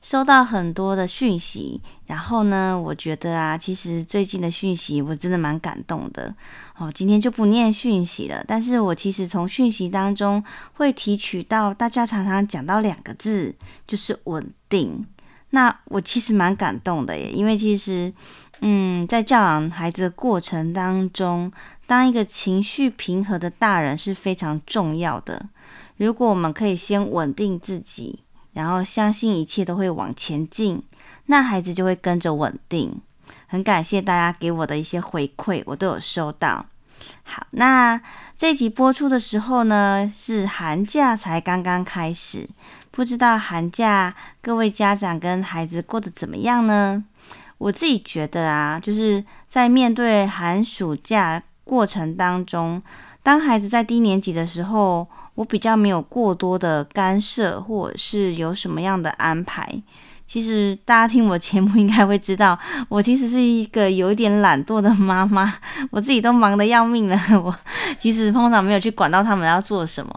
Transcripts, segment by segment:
收到很多的讯息，然后呢，我觉得啊，其实最近的讯息我真的蛮感动的。哦，今天就不念讯息了，但是我其实从讯息当中会提取到大家常常讲到两个字，就是稳定。那我其实蛮感动的耶，因为其实，嗯，在教养孩子的过程当中，当一个情绪平和的大人是非常重要的。如果我们可以先稳定自己。然后相信一切都会往前进，那孩子就会跟着稳定。很感谢大家给我的一些回馈，我都有收到。好，那这集播出的时候呢，是寒假才刚刚开始，不知道寒假各位家长跟孩子过得怎么样呢？我自己觉得啊，就是在面对寒暑假过程当中，当孩子在低年级的时候。我比较没有过多的干涉，或者是有什么样的安排。其实大家听我节目应该会知道，我其实是一个有一点懒惰的妈妈，我自己都忙得要命了。我其实通常没有去管到他们要做什么。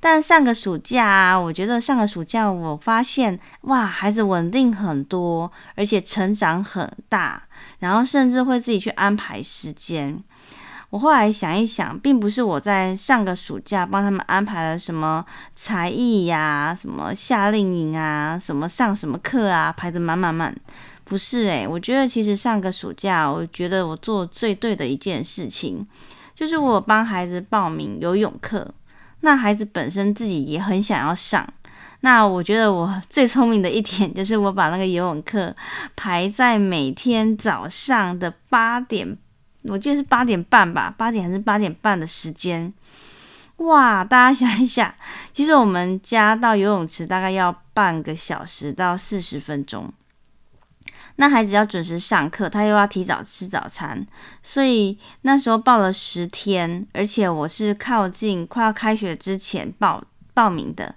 但上个暑假啊，我觉得上个暑假我发现，哇，孩子稳定很多，而且成长很大，然后甚至会自己去安排时间。我后来想一想，并不是我在上个暑假帮他们安排了什么才艺呀、什么夏令营啊、什么上什么课啊，排得满满满。不是诶，我觉得其实上个暑假，我觉得我做最对的一件事情，就是我帮孩子报名游泳课。那孩子本身自己也很想要上。那我觉得我最聪明的一点，就是我把那个游泳课排在每天早上的八点。我记得是八点半吧，八点还是八点半的时间？哇，大家想一想，其实我们家到游泳池大概要半个小时到四十分钟。那孩子要准时上课，他又要提早吃早餐，所以那时候报了十天，而且我是靠近快要开学之前报报名的。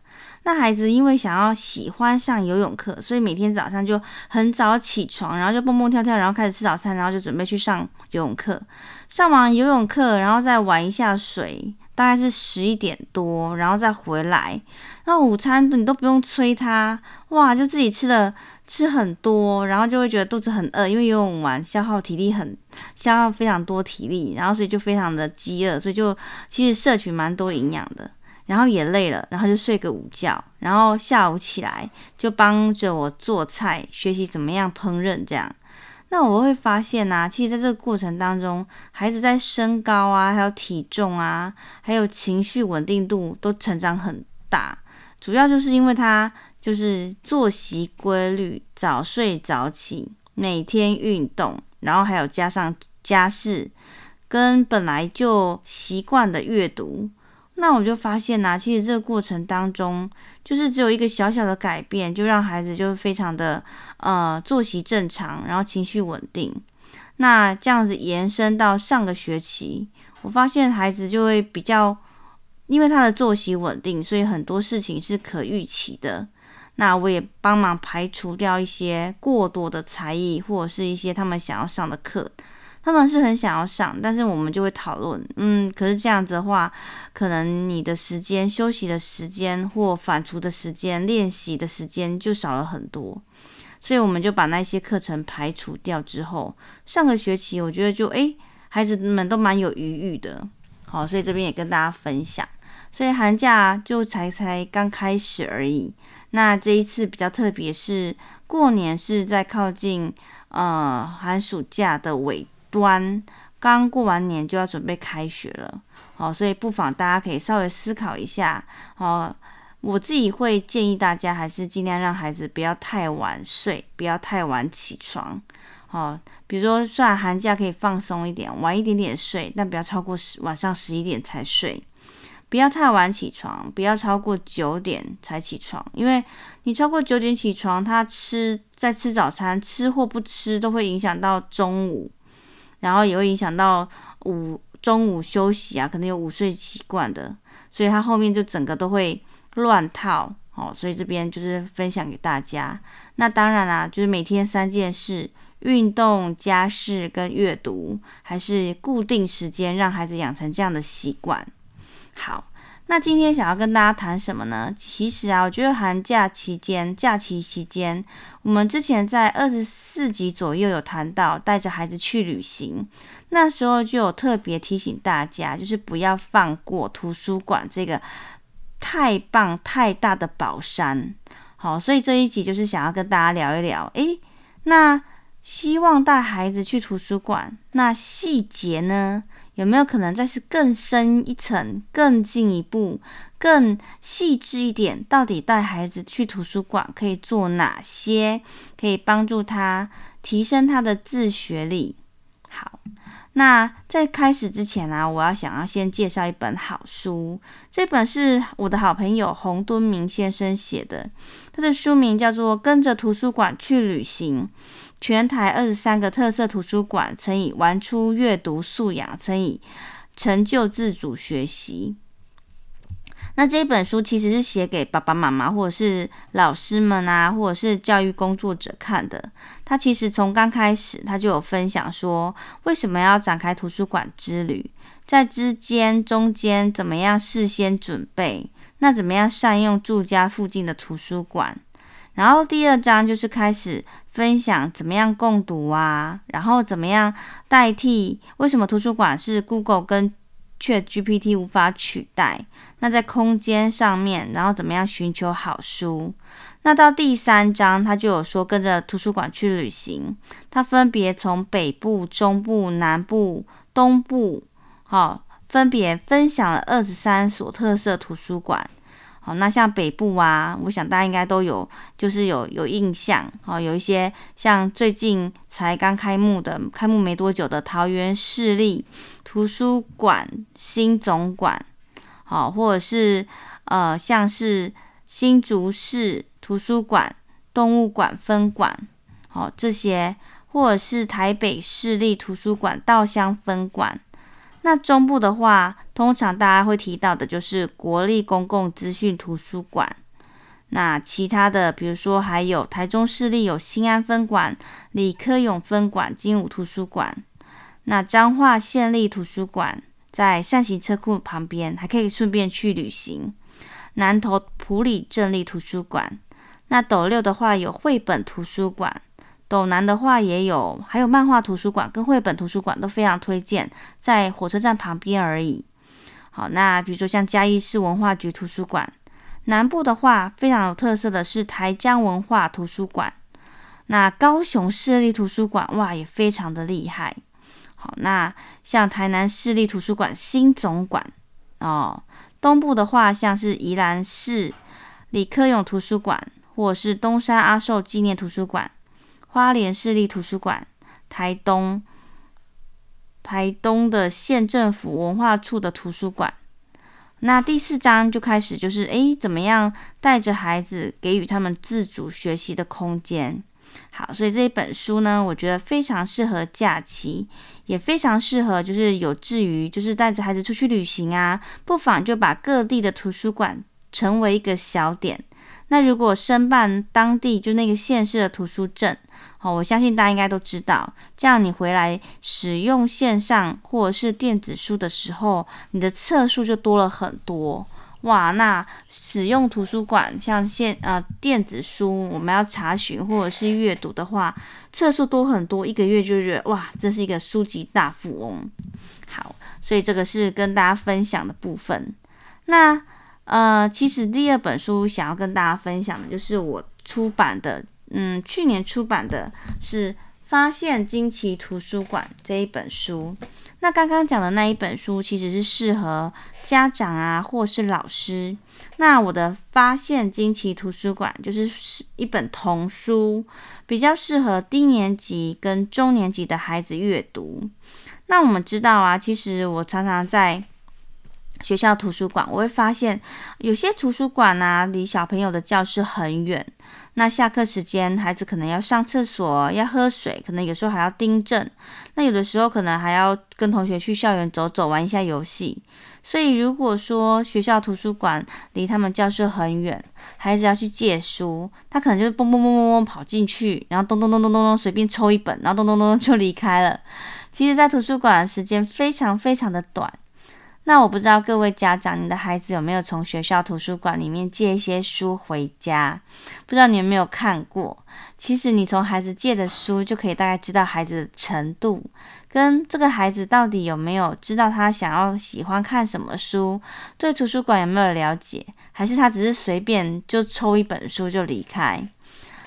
那孩子因为想要喜欢上游泳课，所以每天早上就很早起床，然后就蹦蹦跳跳，然后开始吃早餐，然后就准备去上游泳课。上完游泳课，然后再玩一下水，大概是十一点多，然后再回来。那午餐你都不用催他，哇，就自己吃的吃很多，然后就会觉得肚子很饿，因为游泳完消耗体力很消耗非常多体力，然后所以就非常的饥饿，所以就其实摄取蛮多营养的。然后也累了，然后就睡个午觉，然后下午起来就帮着我做菜，学习怎么样烹饪这样。那我会发现呢、啊，其实在这个过程当中，孩子在身高啊，还有体重啊，还有情绪稳定度都成长很大。主要就是因为他就是作息规律，早睡早起，每天运动，然后还有加上家事，跟本来就习惯的阅读。那我就发现呐、其实这个过程当中，就是只有一个小小的改变，就让孩子就非常的呃作息正常，然后情绪稳定。那这样子延伸到上个学期，我发现孩子就会比较，因为他的作息稳定，所以很多事情是可预期的。那我也帮忙排除掉一些过多的才艺，或者是一些他们想要上的课。他们是很想要上，但是我们就会讨论，嗯，可是这样子的话，可能你的时间、休息的时间或反刍的时间、练习的时间就少了很多，所以我们就把那些课程排除掉之后，上个学期我觉得就诶，孩子们都蛮有余裕的，好，所以这边也跟大家分享，所以寒假就才才刚开始而已，那这一次比较特别是过年是在靠近呃寒暑假的尾。端刚过完年就要准备开学了，好，所以不妨大家可以稍微思考一下，好，我自己会建议大家还是尽量让孩子不要太晚睡，不要太晚起床，好，比如说虽然寒假可以放松一点，晚一点点睡，但不要超过十晚上十一点才睡，不要太晚起床，不要超过九点才起床，因为你超过九点起床，他吃在吃早餐，吃或不吃都会影响到中午，然后也会影响到午中午休息啊，可能有午睡习惯的，所以他后面就整个都会乱套哦。所以这边就是分享给大家。那当然啦，就是每天三件事。运动、家事跟阅读，还是固定时间，让孩子养成这样的习惯。好，那今天想要跟大家谈什么呢？其实啊，我觉得寒假期间、假期期间，我们之前在二十四集左右有谈到带着孩子去旅行，那时候就有特别提醒大家，就是不要放过图书馆这个太棒、太大的宝山。好，所以这一集就是想要跟大家聊一聊，诶，那。希望带孩子去图书馆，那细节呢？有没有可能再是更深一层、更进一步、更细致一点？到底带孩子去图书馆可以做哪些，可以帮助他提升他的自学力？好。那在开始之前呢、啊，我要想要先介绍一本好书。这本是我的好朋友洪敦明先生写的，他的书名叫做《跟着图书馆去旅行》，全台二十三个特色图书馆，乘以玩出阅读素养，乘以成就自主学习。那这一本书其实是写给爸爸妈妈或者是老师们啊，或者是教育工作者看的。他其实从刚开始他就有分享说，为什么要展开图书馆之旅，在之间、中间怎么样事先准备，那怎么样善用住家附近的图书馆。然后第二章就是开始分享怎么样共读啊，然后怎么样代替，为什么图书馆是 Google 跟 ChatGPT 无法取代，那在空间上面，然后怎么样寻求好书？那到第三章，他就有说跟着图书馆去旅行，他分别从北部、中部、南部、东部，好，分别分享了二十三所特色图书馆。好，那像北部啊，我想大家应该都有，就是有有印象，好，有一些像最近才刚开幕的，开幕没多久的桃园市立图书馆新总馆，好，或者是呃，像是新竹市图书馆动物馆分馆，好，这些，或者是台北市立图书馆稻香分馆。那中部的话，通常大家会提到的就是国立公共资讯图书馆。那其他的，比如说还有台中市立有新安分馆、李科永分馆、精武图书馆。那彰化县立图书馆在扇形车库旁边，还可以顺便去旅行。南投埔里镇立图书馆。那斗六的话有绘本图书馆。斗南的话也有，还有漫画图书馆跟绘本图书馆都非常推荐，在火车站旁边而已。好，那比如说像嘉义市文化局图书馆，南部的话非常有特色的是台江文化图书馆，那高雄市立图书馆哇也非常的厉害。好，那像台南市立图书馆新总馆哦，东部的话像是宜兰市李科勇图书馆，或是东山阿寿纪念图书馆。花莲市立图书馆、台东、台东的县政府文化处的图书馆。那第四章就开始，就是诶，怎么样带着孩子给予他们自主学习的空间？好，所以这一本书呢，我觉得非常适合假期，也非常适合就是有志于就是带着孩子出去旅行啊，不妨就把各地的图书馆成为一个小点。那如果申办当地就那个县市的图书证。好，我相信大家应该都知道，这样你回来使用线上或者是电子书的时候，你的册数就多了很多哇。那使用图书馆像现呃电子书，我们要查询或者是阅读的话，册数多很多，一个月就觉得哇，这是一个书籍大富翁。好，所以这个是跟大家分享的部分。那呃，其实第二本书想要跟大家分享的就是我出版的。嗯，去年出版的是《发现惊奇图书馆》这一本书。那刚刚讲的那一本书，其实是适合家长啊，或是老师。那我的《发现惊奇图书馆》就是一本童书，比较适合低年级跟中年级的孩子阅读。那我们知道啊，其实我常常在学校图书馆，我会发现有些图书馆啊，离小朋友的教室很远。那下课时间，孩子可能要上厕所，要喝水，可能有时候还要订正。那有的时候可能还要跟同学去校园走走，玩一下游戏。所以如果说学校图书馆离他们教室很远，孩子要去借书，他可能就是蹦蹦蹦蹦蹦跑进去，然后咚咚咚咚咚咚随便抽一本，然后咚咚咚咚就离开了。其实，在图书馆的时间非常非常的短。那我不知道各位家长，你的孩子有没有从学校图书馆里面借一些书回家？不知道你有没有看过？其实你从孩子借的书就可以大概知道孩子的程度，跟这个孩子到底有没有知道他想要喜欢看什么书，对图书馆有没有了解，还是他只是随便就抽一本书就离开。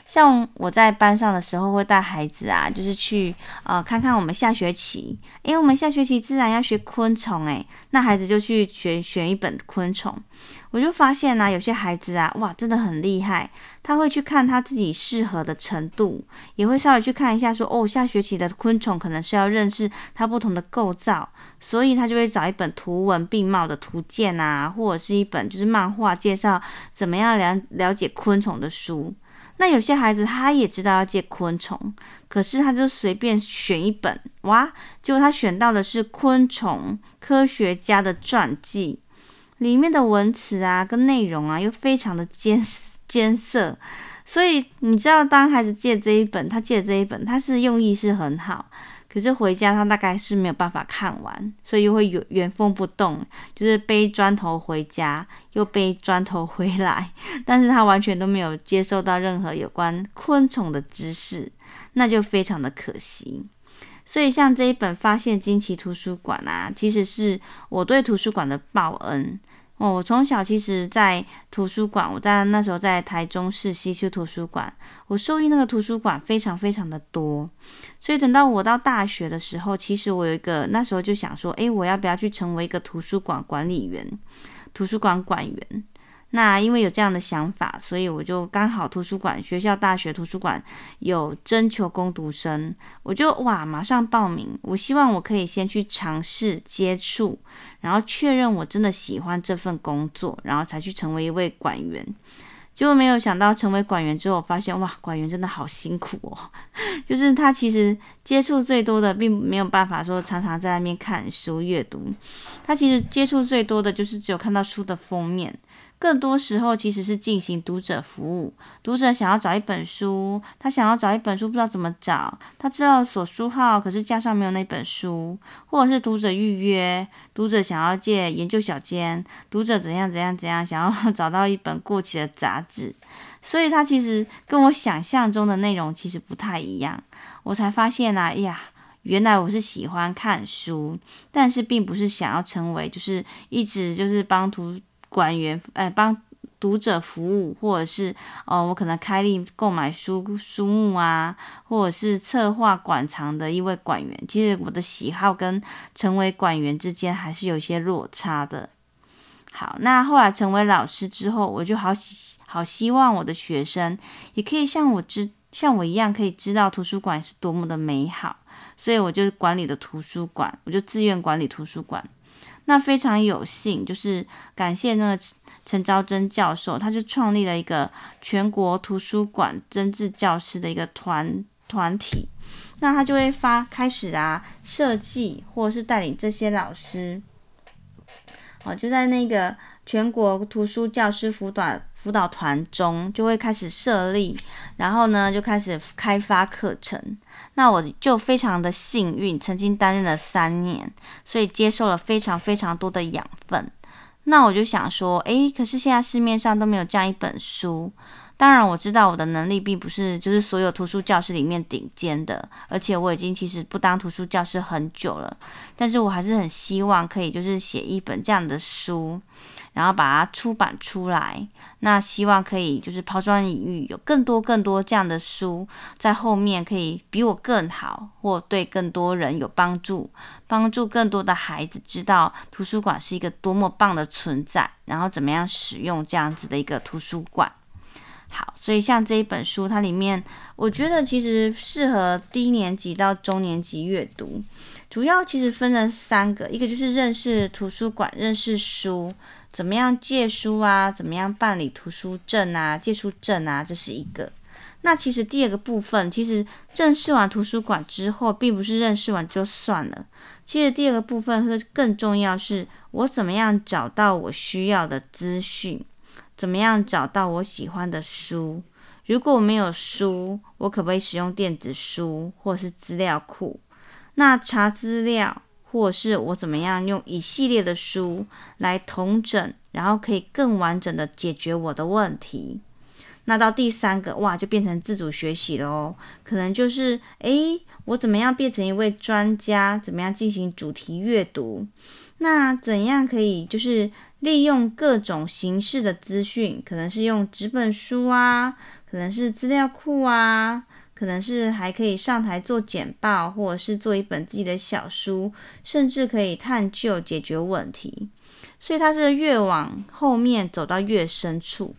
像我在班上的时候，会带孩子啊，就是去呃看看我们下学期，因为我们下学期自然要学昆虫，诶，那孩子就去选选一本昆虫，我就发现呢、有些孩子啊，哇，真的很厉害，他会去看他自己适合的程度，也会稍微去看一下说，哦，下学期的昆虫可能是要认识它不同的构造，所以他就会找一本图文并茂的图鉴啊，或者是一本就是漫画介绍怎么样了了解昆虫的书。那有些孩子他也知道要借昆虫，可是他就随便选一本，哇，结果他选到的是昆虫科学家的传记，里面的文词啊跟内容啊又非常的艰艰涩，所以你知道，当孩子借这一本，他借这一本，他是用意是很好。可是回家他大概是没有办法看完，所以又会原原封不动，就是背砖头回家，又背砖头回来，但是他完全都没有接受到任何有关昆虫的知识，那就非常的可惜。所以像这一本《发现惊奇图书馆》啊，其实是我对图书馆的报恩。哦，我从小其实，在图书馆，我在那时候在台中市西区图书馆，我受益那个图书馆非常非常的多，所以等到我到大学的时候，其实我有一个那时候就想说，诶，我要不要去成为一个图书馆管理员、图书馆馆员？那因为有这样的想法，所以我就刚好图书馆学校大学图书馆有征求工读生，我就哇马上报名。我希望我可以先去尝试接触，然后确认我真的喜欢这份工作，然后才去成为一位馆员。结果没有想到成为馆员之后，我发现哇，馆员真的好辛苦哦。就是他其实接触最多的，并没有办法说常常在那边看书阅读，他其实接触最多的就是只有看到书的封面。更多时候其实是进行读者服务，读者想要找一本书，他想要找一本书，不知道怎么找，他知道索书号，可是架上没有那本书，或者是读者预约，读者想要借研究小间，读者怎样怎样怎样，想要 找到一本过期的杂志，所以他其实跟我想象中的内容其实不太一样，我才发现啊，呀，原来我是喜欢看书，但是并不是想要成为就是一直就是帮图。馆员，哎，帮读者服务，或者是哦，我可能开立购买书书目啊，或者是策划馆藏的一位馆员。其实我的喜好跟成为馆员之间还是有些落差的。好，那后来成为老师之后，我就好希好希望我的学生也可以像我知像我一样，可以知道图书馆是多么的美好。所以我就管理的图书馆，我就自愿管理图书馆。那非常有幸，就是感谢那个陈昭珍教授，他就创立了一个全国图书馆真智教师的一个团团体。那他就会发开始啊设计，或者是带领这些老师，哦，就在那个全国图书教师辅导辅导团中，就会开始设立，然后呢就开始开发课程。那我就非常的幸运，曾经担任了三年，所以接受了非常非常多的养分。那我就想说，诶，可是现在市面上都没有这样一本书。当然，我知道我的能力并不是就是所有图书教师里面顶尖的，而且我已经其实不当图书教师很久了，但是我还是很希望可以就是写一本这样的书，然后把它出版出来。那希望可以就是抛砖引玉，有更多更多这样的书在后面可以比我更好，或对更多人有帮助，帮助更多的孩子知道图书馆是一个多么棒的存在，然后怎么样使用这样子的一个图书馆。好，所以像这一本书，它里面我觉得其实适合低年级到中年级阅读。主要其实分成三个，一个就是认识图书馆、认识书，怎么样借书啊，怎么样办理图书证啊、借书证啊，这是一个。那其实第二个部分，其实认识完图书馆之后，并不是认识完就算了。其实第二个部分是更重要，是我怎么样找到我需要的资讯。怎么样找到我喜欢的书？如果我没有书，我可不可以使用电子书或是资料库？那查资料，或是我怎么样用一系列的书来统整，然后可以更完整的解决我的问题？那到第三个，哇，就变成自主学习了哦。可能就是，诶，我怎么样变成一位专家？怎么样进行主题阅读？那怎样可以就是？利用各种形式的资讯，可能是用纸本书啊，可能是资料库啊，可能是还可以上台做简报，或者是做一本自己的小书，甚至可以探究解决问题。所以它是越往后面走到越深处。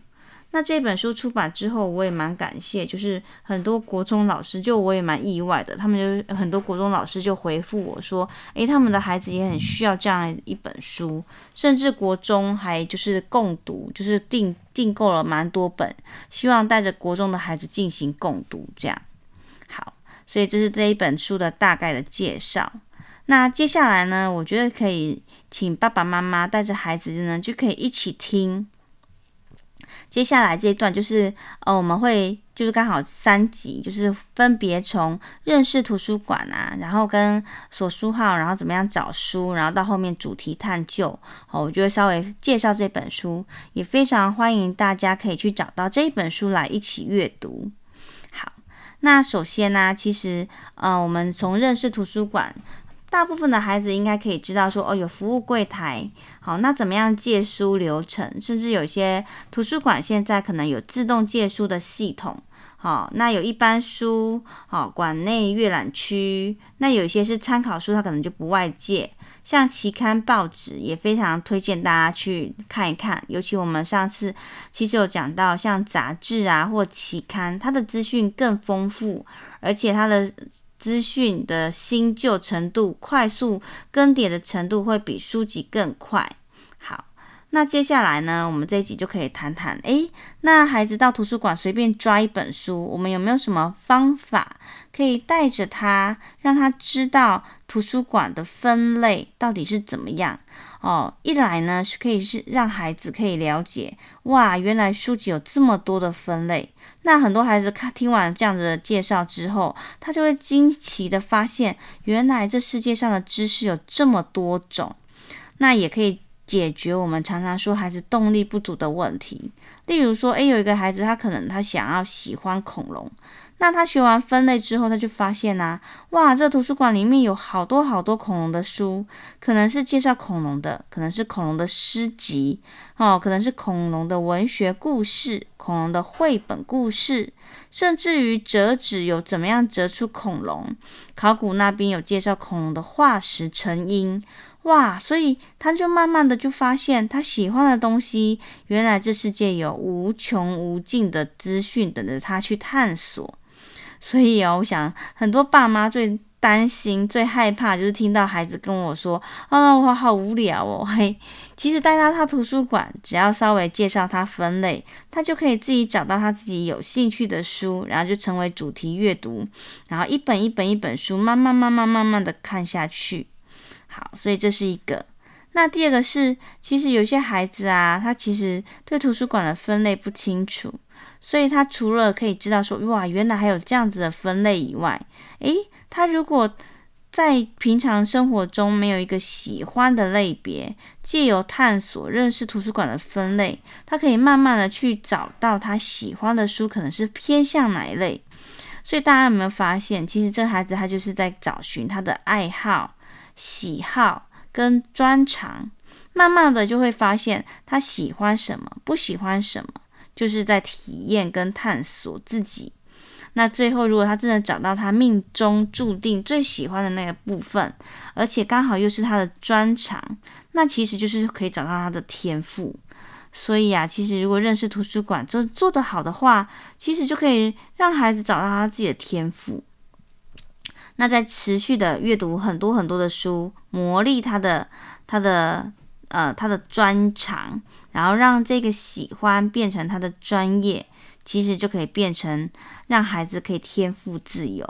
那这本书出版之后，我也蛮感谢，就是很多国中老师，就我也蛮意外的，他们就很多国中老师就回复我说，诶，他们的孩子也很需要这样一本书，甚至国中还就是共读，就是订订购了蛮多本，希望带着国中的孩子进行共读，这样。好，所以这是这一本书的大概的介绍。那接下来呢，我觉得可以请爸爸妈妈带着孩子呢，就可以一起听。接下来这一段就是，呃，我们会就是刚好三集，就是分别从认识图书馆啊，然后跟索书号，然后怎么样找书，然后到后面主题探究，哦，我就会稍微介绍这本书，也非常欢迎大家可以去找到这一本书来一起阅读。好，那首先呢，其实，呃，我们从认识图书馆。大部分的孩子应该可以知道说，哦，有服务柜台，好，那怎么样借书流程？甚至有些图书馆现在可能有自动借书的系统，好，那有一般书，好，馆内阅览区，那有一些是参考书，它可能就不外借。像期刊报纸也非常推荐大家去看一看，尤其我们上次其实有讲到，像杂志啊或期刊，它的资讯更丰富，而且它的。资讯的新旧程度、快速更迭的程度会比书籍更快。好，那接下来呢，我们这一集就可以谈谈，诶，那孩子到图书馆随便抓一本书，我们有没有什么方法可以带着他，让他知道图书馆的分类到底是怎么样？哦，一来呢是可以是让孩子可以了解，哇，原来书籍有这么多的分类。那很多孩子看听完这样子的介绍之后，他就会惊奇的发现，原来这世界上的知识有这么多种。那也可以解决我们常常说孩子动力不足的问题。例如说，诶，有一个孩子他可能他想要喜欢恐龙。那他学完分类之后，他就发现呐、啊，哇，这图书馆里面有好多好多恐龙的书，可能是介绍恐龙的，可能是恐龙的诗集，哦，可能是恐龙的文学故事，恐龙的绘本故事，甚至于折纸有怎么样折出恐龙，考古那边有介绍恐龙的化石成因，哇，所以他就慢慢的就发现他喜欢的东西，原来这世界有无穷无尽的资讯等着他去探索。所以哦，我想很多爸妈最担心、最害怕，就是听到孩子跟我说：“啊，我好无聊哦。”嘿，其实带他到图书馆，只要稍微介绍他分类，他就可以自己找到他自己有兴趣的书，然后就成为主题阅读，然后一本一本一本书，慢慢慢慢慢慢的看下去。好，所以这是一个。那第二个是，其实有些孩子啊，他其实对图书馆的分类不清楚。所以他除了可以知道说，哇，原来还有这样子的分类以外，诶，他如果在平常生活中没有一个喜欢的类别，借由探索认识图书馆的分类，他可以慢慢的去找到他喜欢的书，可能是偏向哪一类。所以大家有没有发现，其实这孩子他就是在找寻他的爱好、喜好跟专长，慢慢的就会发现他喜欢什么，不喜欢什么。就是在体验跟探索自己。那最后，如果他真的找到他命中注定最喜欢的那个部分，而且刚好又是他的专长，那其实就是可以找到他的天赋。所以啊，其实如果认识图书馆做做得好的话，其实就可以让孩子找到他自己的天赋。那在持续的阅读很多很多的书，磨砺他的他的呃他的专长，然后让这个喜欢变成他的专业，其实就可以变成让孩子可以天赋自由。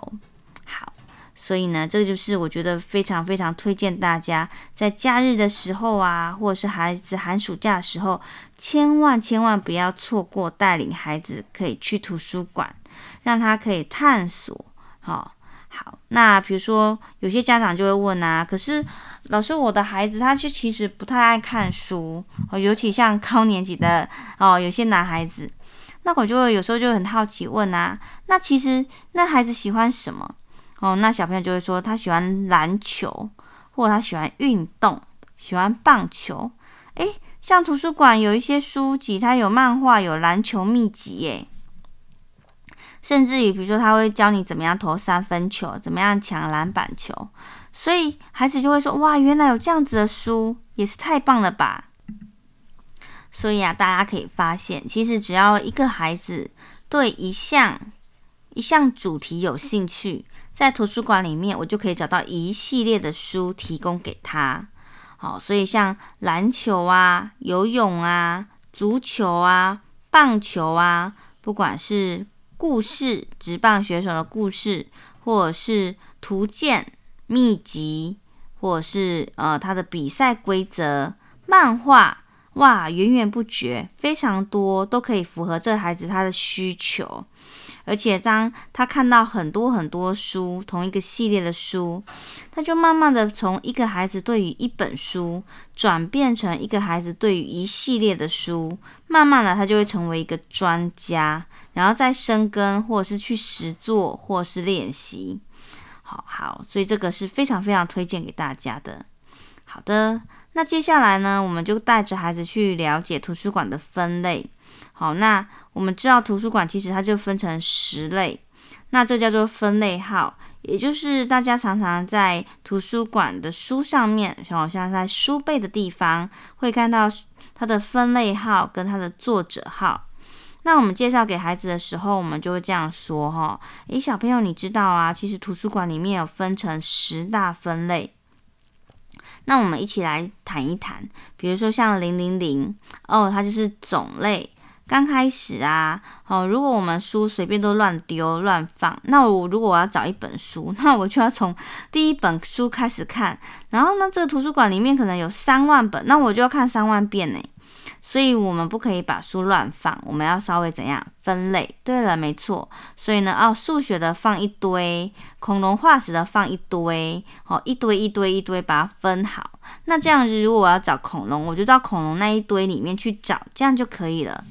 好。所以呢，这个就是我觉得非常非常推荐大家在假日的时候啊，或者是孩子寒暑假的时候，千万千万不要错过带领孩子可以去图书馆，让他可以探索。好、好，那比如说有些家长就会问啊，可是老师，我的孩子他是其实不太爱看书哦，尤其像高年级的哦，有些男孩子，那我就会有时候就很好奇问啊，那其实那孩子喜欢什么？哦，那小朋友就会说他喜欢篮球，或者他喜欢运动，喜欢棒球。诶，像图书馆有一些书籍，它有漫画，有篮球秘籍诶。甚至于，比如说他会教你怎么样投三分球，怎么样抢篮板球。所以孩子就会说：哇，原来有这样子的书，也是太棒了吧！所以啊，大家可以发现，其实只要一个孩子对一项一项主题有兴趣，在图书馆里面，我就可以找到一系列的书提供给他。好，所以像篮球啊、游泳啊、足球啊、棒球啊，不管是故事、职棒选手的故事，或者是图鉴、秘籍，或者是呃他的比赛规则、漫画，哇，源源不绝，非常多，都可以符合这孩子他的需求。而且当他看到很多很多书，同一个系列的书，他就慢慢的从一个孩子对于一本书，转变成一个孩子对于一系列的书，慢慢的他就会成为一个专家，然后再深耕，或者是去实作，或者是练习。好好，所以这个是非常非常推荐给大家的。好的，那接下来呢，我们就带着孩子去了解图书馆的分类。好，那我们知道图书馆其实它就分成十类，那这叫做分类号，也就是大家常常在图书馆的书上面，好像在书背的地方会看到它的分类号跟它的作者号。那我们介绍给孩子的时候，我们就会这样说哈，诶，小朋友你知道啊，其实图书馆里面有分成十大分类，那我们一起来谈一谈，比如说像零零零哦，它就是种类。刚开始啊，哦，如果我们书随便都乱丢乱放，那我如果我要找一本书，那我就要从第一本书开始看。然后呢，这个图书馆里面可能有三万本，那我就要看三万遍呢。所以我们不可以把书乱放，我们要稍微怎样分类？对了，没错。所以呢，哦，数学的放一堆，恐龙化石的放一堆，哦，一堆一堆一堆，把它分好。那这样子，如果我要找恐龙，我就到恐龙那一堆里面去找，这样就可以了。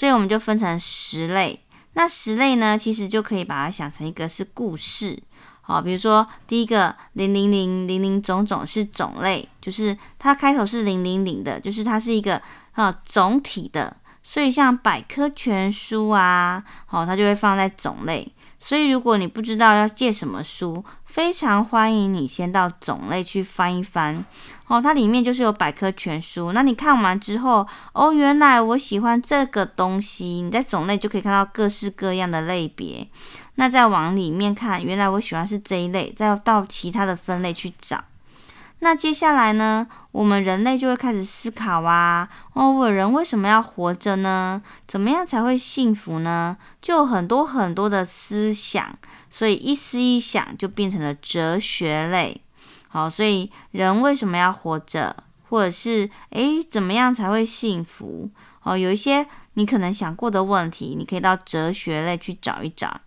所以我们就分成十类，那十类呢，其实就可以把它想成一个是故事，好，比如说第一个零零零零零种种是种类，就是它开头是零零零的，就是它是一个啊总体的，所以像百科全书啊，好，它就会放在种类。所以如果你不知道要借什么书，非常欢迎你先到种类去翻一翻哦，它里面就是有百科全书。那你看完之后，哦，原来我喜欢这个东西，你在种类就可以看到各式各样的类别。那再往里面看，原来我喜欢是这一类，再到其他的分类去找。那接下来呢，我们人类就会开始思考啊，哦，我人为什么要活着呢？怎么样才会幸福呢？就有很多很多的思想，所以一思一想就变成了哲学类。好，所以人为什么要活着？或者是诶，怎么样才会幸福？哦，有一些你可能想过的问题，你可以到哲学类去找一找。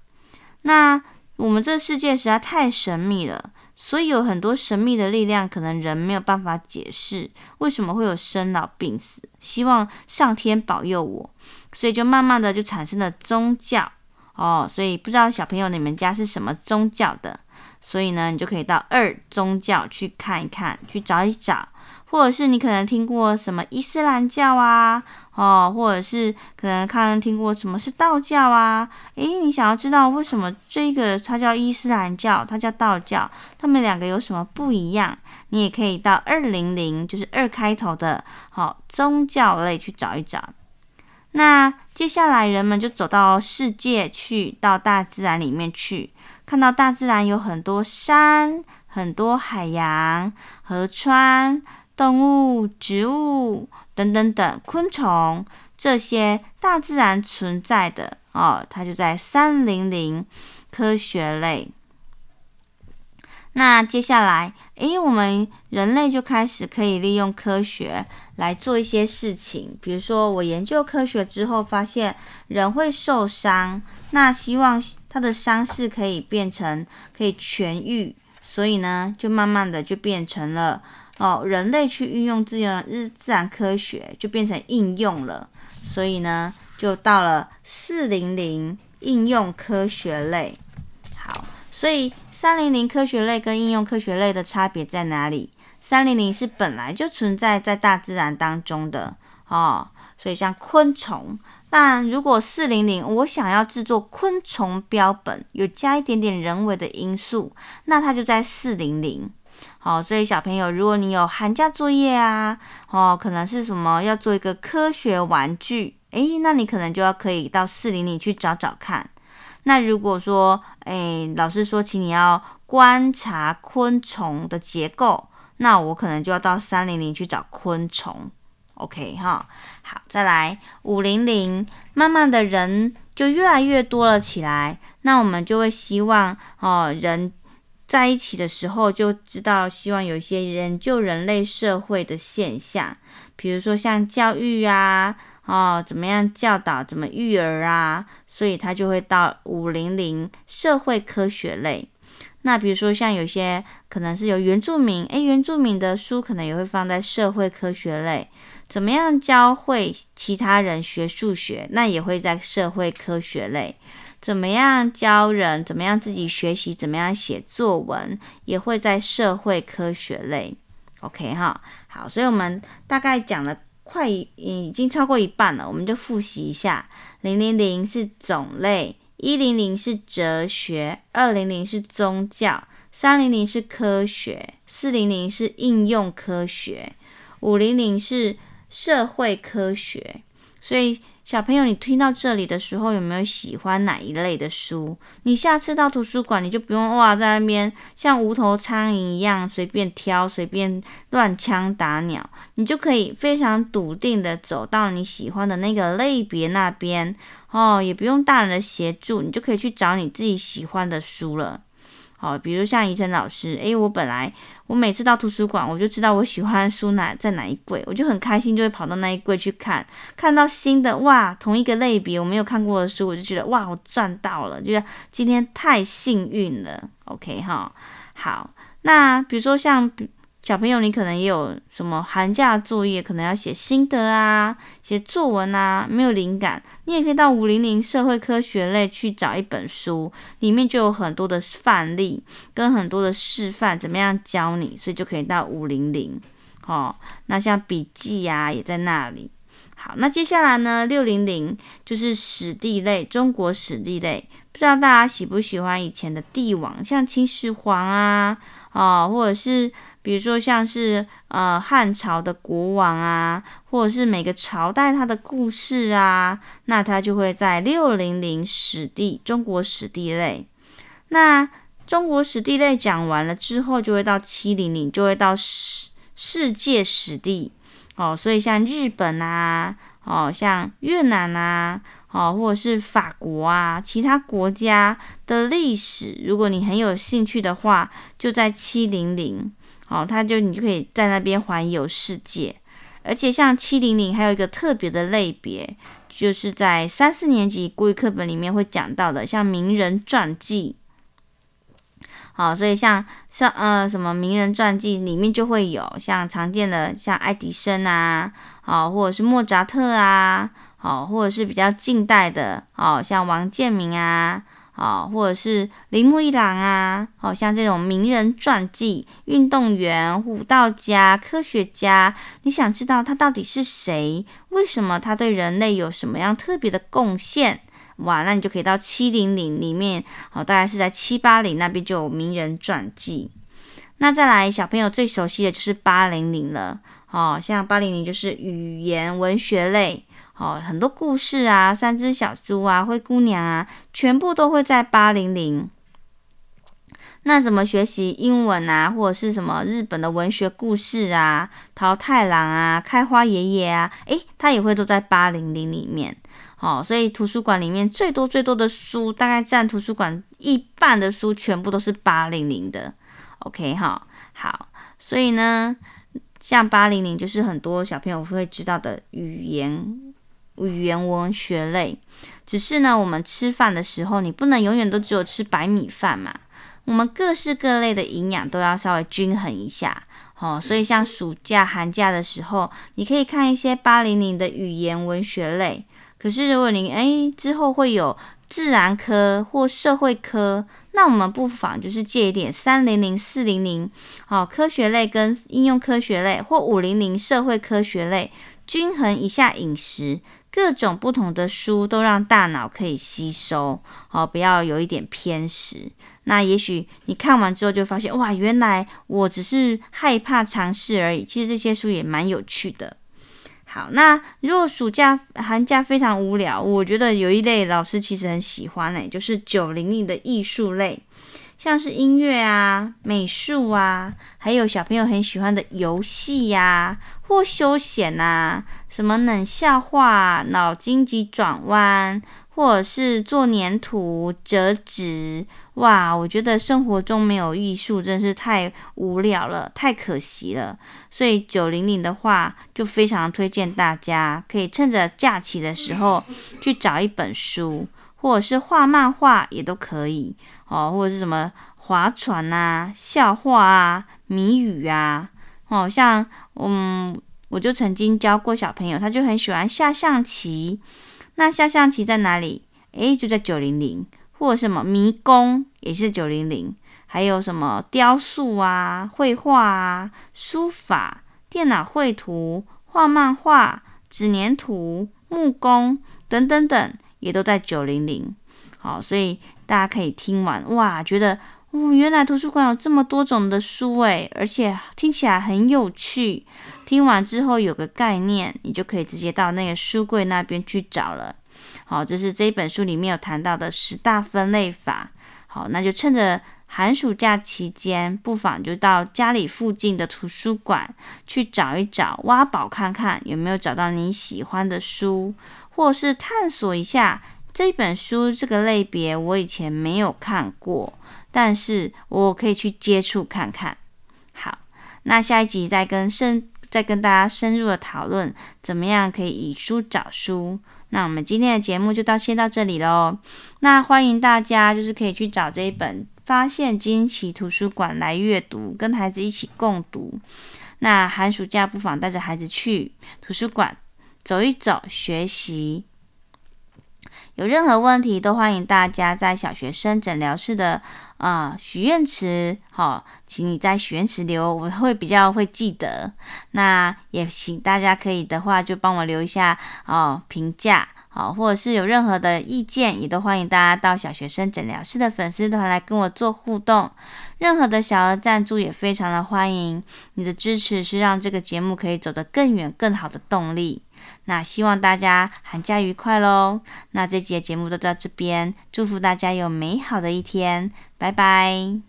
那我们这世界实在太神秘了。所以有很多神秘的力量，可能人没有办法解释为什么会有生老病死。希望上天保佑我，所以就慢慢的就产生了宗教哦。所以不知道小朋友你们家是什么宗教的？所以呢，你就可以到二宗教去看一看，去找一找。或者是你可能听过什么伊斯兰教啊，哦，或者是可能看听过什么是道教啊？诶，你想要知道为什么这个它叫伊斯兰教，它叫道教，它们两个有什么不一样？你也可以到二零零，就是二开头的，好、宗教类去找一找。那接下来人们就走到世界去，到大自然里面去，看到大自然有很多山、很多海洋、河川。动物、植物等等等，昆虫这些大自然存在的哦，它就在三零零科学类。那接下来，诶，我们人类就开始可以利用科学来做一些事情。比如说，我研究科学之后，发现人会受伤，那希望他的伤势可以变成可以痊愈，所以呢，就慢慢的就变成了。哦，人类去运用自然日自然科学就变成应用了，所以呢，就到了四零零应用科学类。好，所以三零零科学类跟应用科学类的差别在哪里？三零零是本来就存在在大自然当中的哦，所以像昆虫。但如果四零零我想要制作昆虫标本，有加一点点人为的因素，那它就在四零零。好，所以小朋友，如果你有寒假作业啊，哦，可能是什么要做一个科学玩具，诶，那你可能就要可以到四零零去找找看。那如果说，诶，老师说，请你要观察昆虫的结构，那我可能就要到三零零去找昆虫。OK 哈，好，再来五零零，慢慢的人就越来越多了起来，那我们就会希望哦人。在一起的时候就知道，希望有一些研究人类社会的现象，比如说像教育啊，哦，怎么样教导，怎么育儿啊，所以他就会到五零零社会科学类。那比如说像有些可能是有原住民，诶，原住民的书可能也会放在社会科学类。怎么样教会其他人学数学，那也会在社会科学类。怎么样教人？怎么样自己学习？怎么样写作文？也会在社会科学类。OK 哈，好，所以我们大概讲了快已经超过一半了，我们就复习一下：零零零是种类，一零零是哲学，二零零是宗教，三零零是科学，四零零是应用科学，五零零是社会科学。所以。小朋友，你听到这里的时候，有没有喜欢哪一类的书？你下次到图书馆，你就不用哇，在那边像无头苍蝇一样随便挑、随便乱枪打鸟，你就可以非常笃定的走到你喜欢的那个类别那边哦，也不用大人的协助，你就可以去找你自己喜欢的书了。哦，比如像怡晨老师，诶，我本来我每次到图书馆，我就知道我喜欢书哪在哪一柜，我就很开心，就会跑到那一柜去看，看到新的哇，同一个类别我没有看过的书，我就觉得哇，我赚到了，觉得今天太幸运了。OK 哈，好，那比如说像。小朋友，你可能也有什么寒假作业，可能要写心得啊，写作文啊，没有灵感，你也可以到五零零社会科学类去找一本书，里面就有很多的范例跟很多的示范，怎么样教你，所以就可以到五零零。哦，那像笔记呀、啊，也在那里。好，那接下来呢，六零零就是史地类，中国史地类，不知道大家喜不喜欢以前的帝王，像秦始皇啊，哦，或者是。比如说，像是呃汉朝的国王啊，或者是每个朝代它的故事啊，那它就会在六零零史地中国史地类。那中国史地类讲完了之后，就会到七零零，就会到世世界史地哦。所以像日本啊，哦像越南啊，哦或者是法国啊，其他国家的历史，如果你很有兴趣的话，就在七零零。哦，他就你就可以在那边环游世界，而且像七零零还有一个特别的类别，就是在三四年级国语课本里面会讲到的，像名人传记。好，所以像像呃什么名人传记里面就会有像常见的像爱迪生啊，好，或者是莫扎特啊，好，或者是比较近代的，好，像王建民啊。啊，或者是铃木一郎啊，好像这种名人传记、运动员、舞蹈家、科学家，你想知道他到底是谁？为什么他对人类有什么样特别的贡献？哇，那你就可以到七零零里面，哦，大概是在七八零那边就有名人传记。那再来，小朋友最熟悉的就是八零零了，哦，像八零零就是语言文学类。哦，很多故事啊，三只小猪啊，灰姑娘啊，全部都会在八零零。那怎么学习英文啊，或者是什么日本的文学故事啊，桃太郎啊，开花爷爷啊，诶，它也会都在八零零里面。哦，所以图书馆里面最多最多的书，大概占图书馆一半的书，全部都是八零零的。OK，哈，好，所以呢，像八零零就是很多小朋友会知道的语言。语言文学类，只是呢，我们吃饭的时候，你不能永远都只有吃白米饭嘛。我们各式各类的营养都要稍微均衡一下，哦。所以像暑假、寒假的时候，你可以看一些八零零的语言文学类。可是如果你诶之后会有自然科或社会科，那我们不妨就是借一点三零零、四零零，哦，科学类跟应用科学类，或五零零社会科学类，均衡一下饮食。各种不同的书都让大脑可以吸收，哦，不要有一点偏食。那也许你看完之后就发现，哇，原来我只是害怕尝试而已。其实这些书也蛮有趣的。好，那如果暑假、寒假非常无聊，我觉得有一类老师其实很喜欢嘞，就是九零零的艺术类。像是音乐啊、美术啊，还有小朋友很喜欢的游戏呀，或休闲啊，什么冷笑话、脑筋急转弯，或者是做黏土、折纸，哇！我觉得生活中没有艺术真是太无聊了，太可惜了。所以九零零的话，就非常推荐大家可以趁着假期的时候去找一本书。或者是画漫画也都可以哦，或者是什么划船啊、笑话啊、谜语啊，哦，像嗯，我就曾经教过小朋友，他就很喜欢下象棋。那下象棋在哪里？诶，就在九零零，或什么迷宫也是九零零，还有什么雕塑啊、绘画啊、书法、电脑绘图、画漫画、纸黏土、木工等等等。也都在九零零，好，所以大家可以听完哇，觉得哦，原来图书馆有这么多种的书诶，而且听起来很有趣。听完之后有个概念，你就可以直接到那个书柜那边去找了。好，这是这一本书里面有谈到的十大分类法。好，那就趁着寒暑假期间，不妨就到家里附近的图书馆去找一找，挖宝看看有没有找到你喜欢的书。或是探索一下这本书这个类别，我以前没有看过，但是我可以去接触看看。好，那下一集再跟深再跟大家深入的讨论，怎么样可以以书找书。那我们今天的节目就到先到这里喽。那欢迎大家就是可以去找这一本《发现惊奇图书馆》来阅读，跟孩子一起共读。那寒暑假不妨带着孩子去图书馆。走一走，学习。有任何问题都欢迎大家在小学生诊疗室的啊、许愿池，好、哦，请你在许愿池留，我会比较会记得。那也请大家可以的话，就帮我留一下哦评价，好、或者是有任何的意见，也都欢迎大家到小学生诊疗室的粉丝团来跟我做互动。任何的小额赞助也非常的欢迎，你的支持是让这个节目可以走得更远、更好的动力。那希望大家寒假愉快喽。那这节节目就到这边，祝福大家有美好的一天。拜拜！